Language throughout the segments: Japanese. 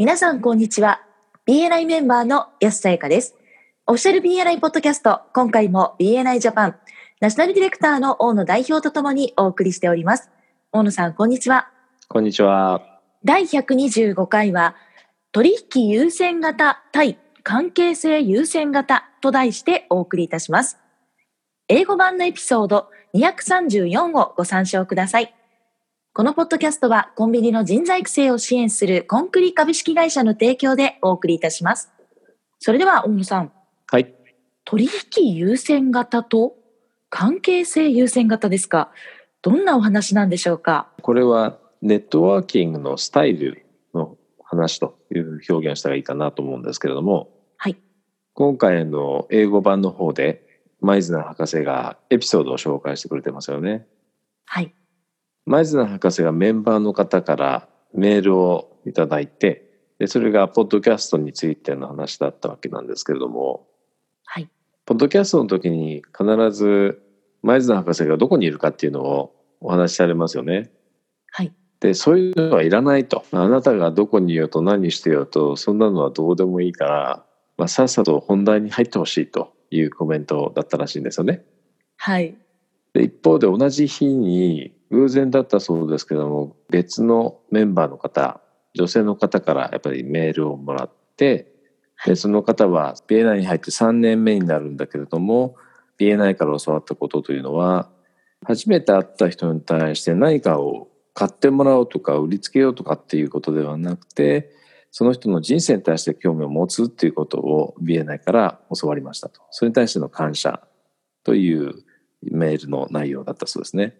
皆さん、こんにちは。BNI メンバーの安さやかです。オフィシャル BNI ポッドキャスト、今回も BNI ジャパン、ナショナルディレクターの大野代表とともにお送りしております。大野さん、こんにちは。こんにちは。第125回は、取引優先型対関係性優先型と題してお送りいたします。英語版のエピソード234をご参照ください。このポッドキャストはコンビニの人材育成を支援するコンクリ株式会社の提供でお送りいたします。それでは大野さん、はい。取引優先型と関係性優先型ですか？どんなお話なんでしょうか？これはネットワーキングのスタイルの話という表現をしたらいいかなと思うんですけれども、はい。今回の英語版の方で、舞鶴博士がエピソードを紹介してくれてますよね。はい。舞鶴博士がメンバーの方からメールをいただいて、でそれがポッドキャストについての話だったわけなんですけれども、はい。ポッドキャストの時に必ず舞鶴博士がどこにいるかっていうのをお話しされますよね。はい。で、そういうのはいらないと。あなたがどこにいようと何してようと、そんなのはどうでもいいから、まあ、さっさと本題に入ってほしいというコメントだったらしいんですよね。はい。で、一方で同じ日に、偶然だったそうですけども、別のメンバーの方、女性の方からやっぱりメールをもらって、で、その方は BNI に入って3年目になるんだけれども、BNI から教わったことというのは、初めて会った人に対して何かを買ってもらおうとか売りつけようとかっていうことではなくて、その人の人生に対して興味を持つっていうことを BNI から教わりましたと。それに対しての感謝というメールの内容だったそうですね。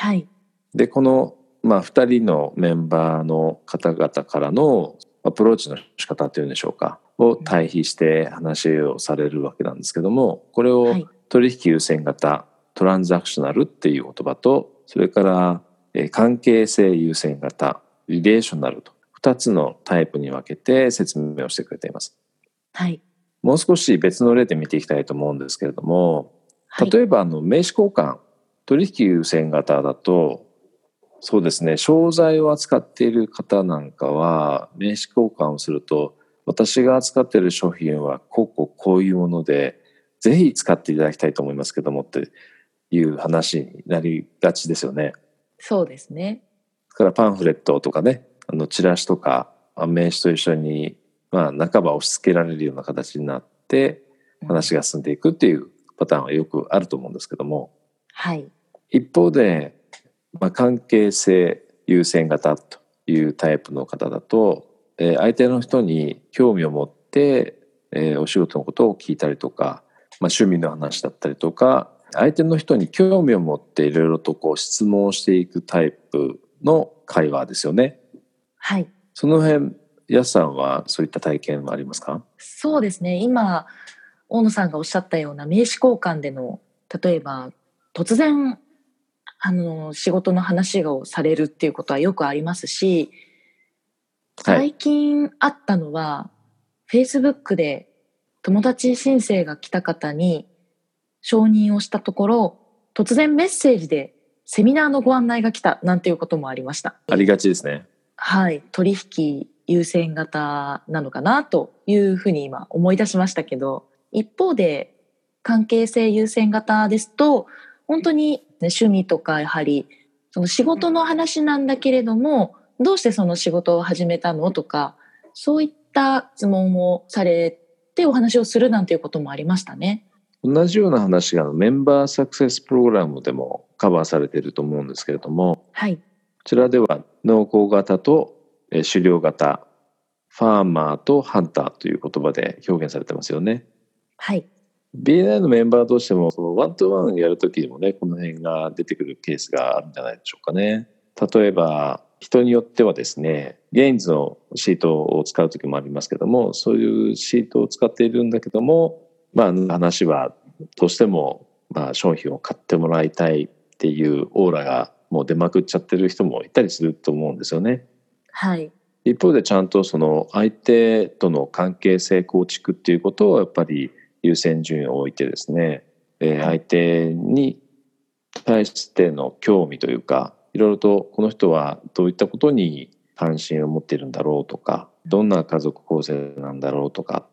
はい。で、この、まあ、2人のメンバーの方々からのアプローチの仕方というんでしょうか、を対比して話をされるわけなんですけども、これをはい。取引優先型、トランザクショナルっていう言葉と、それから、えー関係性優先型、リレーショナルと、2つのタイプに分けて説明をしてくれています。はい。もう少し別の例で見ていきたいと思うんですけれども、はい。例えばあの名刺交換取引優先型だとそうですね商材を扱っている方なんかは名刺交換をすると私が扱っている商品はこうこうこういうものでぜひ使っていただきたいと思いますけどもっていう話になりがちですよね。そうですね。だからパンフレットとかねあのチラシとかあ名刺と一緒にまあ半ば押し付けられるような形になって話が進んでいくっていうパターンはよくあると思うんですけどもはい。一方で、まあ、関係性優先型というタイプの方だと、えー相手の人に興味を持って、えーお仕事のことを聞いたりとか、まあ、趣味の話だったりとか相手の人に興味を持っていろいろとこう質問をしていくタイプの会話ですよね。はい。その辺やすさんはそういった体験はありますか？そうですね。今、大野さんがおっしゃったような名刺交換での、例えば、突然、あの、仕事の話をされるっていうことはよくありますし、はい最近あったのは、Facebook で友達申請が来た方に承認をしたところ、突然メッセージでセミナーのご案内が来たなんていうこともありました。ありがちですね。はい、取引優先型なのかなというふうに今思い出しましたけど一方で関係性優先型ですと本当に、ね、趣味とかやはりその仕事の話なんだけれどもどうしてその仕事を始めたのとかそういった質問をされてお話をするなんていうこともありましたね。同じような話がメンバーサクセスプログラムでもカバーされていると思うんですけれどもはい、こちらでは農耕型とえー狩猟型ファーマーとハンターという言葉で表現されてますよね。はい、BNI のメンバー同士でもそのワントゥワンやるときにもねこの辺が出てくるケースがあるんじゃないでしょうかね。例えば人によってはですねゲインズのシートを使う時もありますけどもそういうシートを使っているんだけどもまあ話はどうしてもまあ商品を買ってもらいたいっていうオーラがもう出まくっちゃってる人もいたりすると思うんですよね。はい、一方でちゃんとその相手との関係性構築っていうことをやっぱり優先順位を置いてですね、えー相手に対しての興味というかいろいろとこの人はどういったことに関心を持っているんだろうとかどんな家族構成なんだろうとか、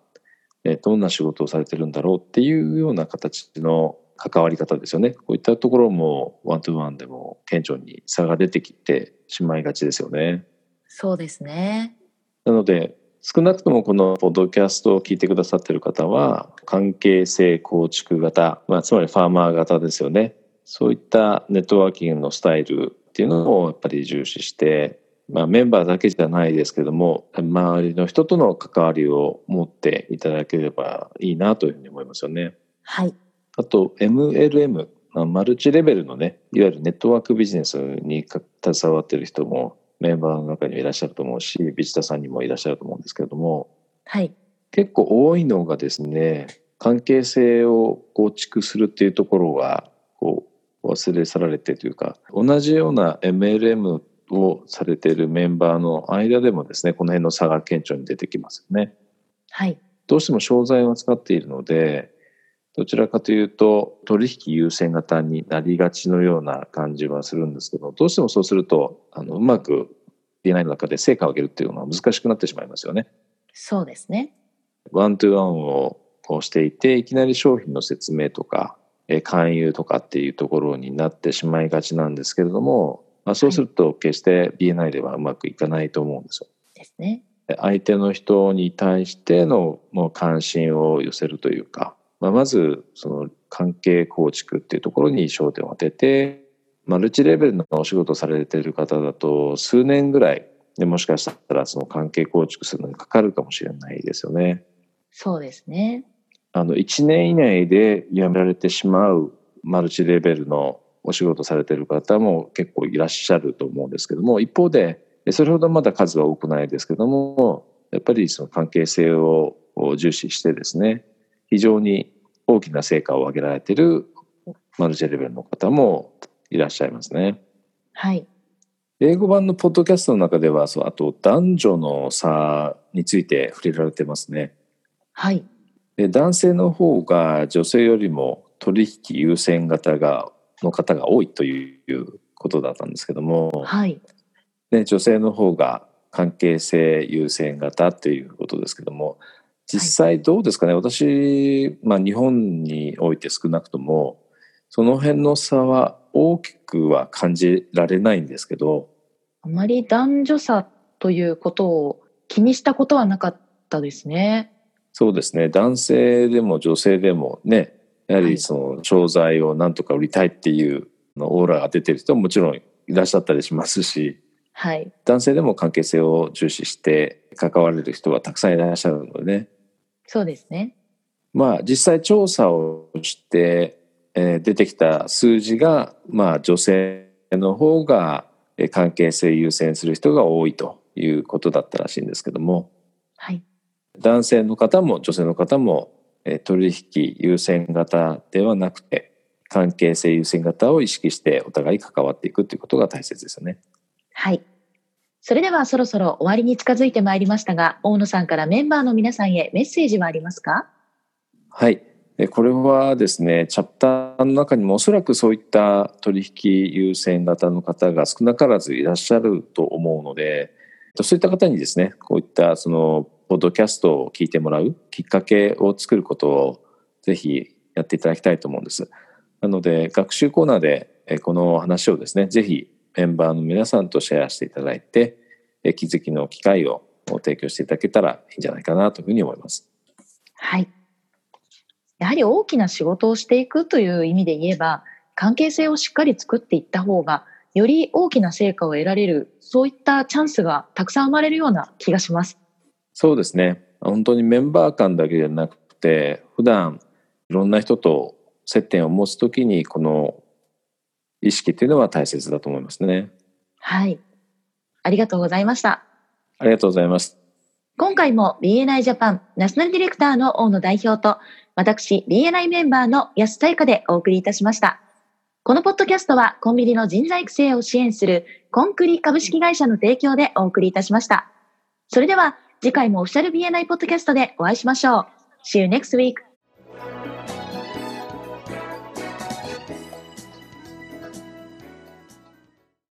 えどんな仕事をされてるんだろうっていうような形の関わり方ですよね。こういったところもワントゥワンでも顕著に差が出てきてしまいがちですよね。そうですね。なので少なくともこのポッドキャストを聞いてくださってる方は関係性構築型、まあ、つまりファーマー型ですよね。そういったネットワーキングのスタイルっていうのをやっぱり重視して、まあ、メンバーだけじゃないですけども周りの人との関わりを持っていただければいいなというふうに思いますよね。はい。あと MLM マルチレベルのねいわゆるネットワークビジネスに携わっている人もメンバーの中にはいらっしゃると思うしビジターさんにもいらっしゃると思うんですけれども、はい、結構多いのがですね関係性を構築するっていうところはこう忘れ去られてというか同じような MLM をされているメンバーの間でもですねこの辺の差が顕著に出てきますよね。はい、どうしても商材を使っているのでどちらかというと取引優先型になりがちのような感じはするんですけどどうしてもそうするとあのうまく DNA の中で成果を上げるっていうのは難しくなってしまいますよね。そうですね。ワントゥワンをしていていきなり商品の説明とか勧誘とかっていうところになってしまいがちなんですけれども、まあ、そうすると決して BNI ではうまくいかないと思うんですよ。ですね。相手の人に対してのもう関心を寄せるというかまあ、まずその関係構築っていうところに焦点を当ててマルチレベルのお仕事されている方だと数年ぐらいでもしかしたらその関係構築するのにかかるかもしれないですよね。そうですね。あの1年以内で辞められてしまうマルチレベルのお仕事されている方も結構いらっしゃると思うんですけども一方でそれほどまだ数は多くないですけどもやっぱりその関係性を重視してですね非常に大きな成果を上げられているマルチレベルの方もいらっしゃいますね。はい。英語版のポッドキャストの中では、そうあと男女の差について触れられてますね。はい。で男性の方が女性よりも取引優先型がの方が多いということだったんですけども、はい。で女性の方が関係性優先型ということですけども実際どうですかね、はい、私、まあ、日本において少なくともその辺の差は大きくは感じられないんですけど。あまり男女差ということを気にしたことはなかったですね。そうですね。男性でも女性でもねやはりその商材をなんとか売りたいっていうのオーラが出てる人ももちろんいらっしゃったりしますし、はい、男性でも関係性を重視して関われる人はたくさんいらっしゃるのでねそうですね。まあ実際調査をして、えー、出てきた数字が、まあ女性の方が関係性優先する人が多いということだったらしいんですけども、はい、男性の方も女性の方も取引優先型ではなくて関係性優先型を意識してお互い関わっていくということが大切ですよね。はい。それではそろそろ終わりに近づいてまいりましたが、大野さんからメンバーの皆さんへメッセージはありますか？はい。これはですね、チャプターの中にもおそらくそういった取引優先型の方が少なからずいらっしゃると思うので、そういった方にですね、こういったそのポッドキャストを聞いてもらうきっかけを作ることをぜひやっていただきたいと思うんです。なので、学習コーナーでこの話をですね、ぜひメンバーの皆さんとシェアしていただいて、気づきの機会を提供していただけたらいいんじゃないかなというふうに思います。はい。やはり大きな仕事をしていくという意味で言えば、関係性をしっかり作っていった方が、より大きな成果を得られる、そういったチャンスがたくさん生まれるような気がします。そうですね。本当にメンバー間だけじゃなくて、普段いろんな人と接点を持つときに、この意識っていうのは大切だと思いますね。はい。ありがとうございました。ありがとうございます。今回も BNI ジャパンナショナルディレクターの大野代表と、私 BNI メンバーの安大香でお送りいたしました。このポッドキャストはコンビニの人材育成を支援するコンクリ株式会社の提供でお送りいたしました。それでは次回もオフィシャル BNI ポッドキャストでお会いしましょう。See you next week.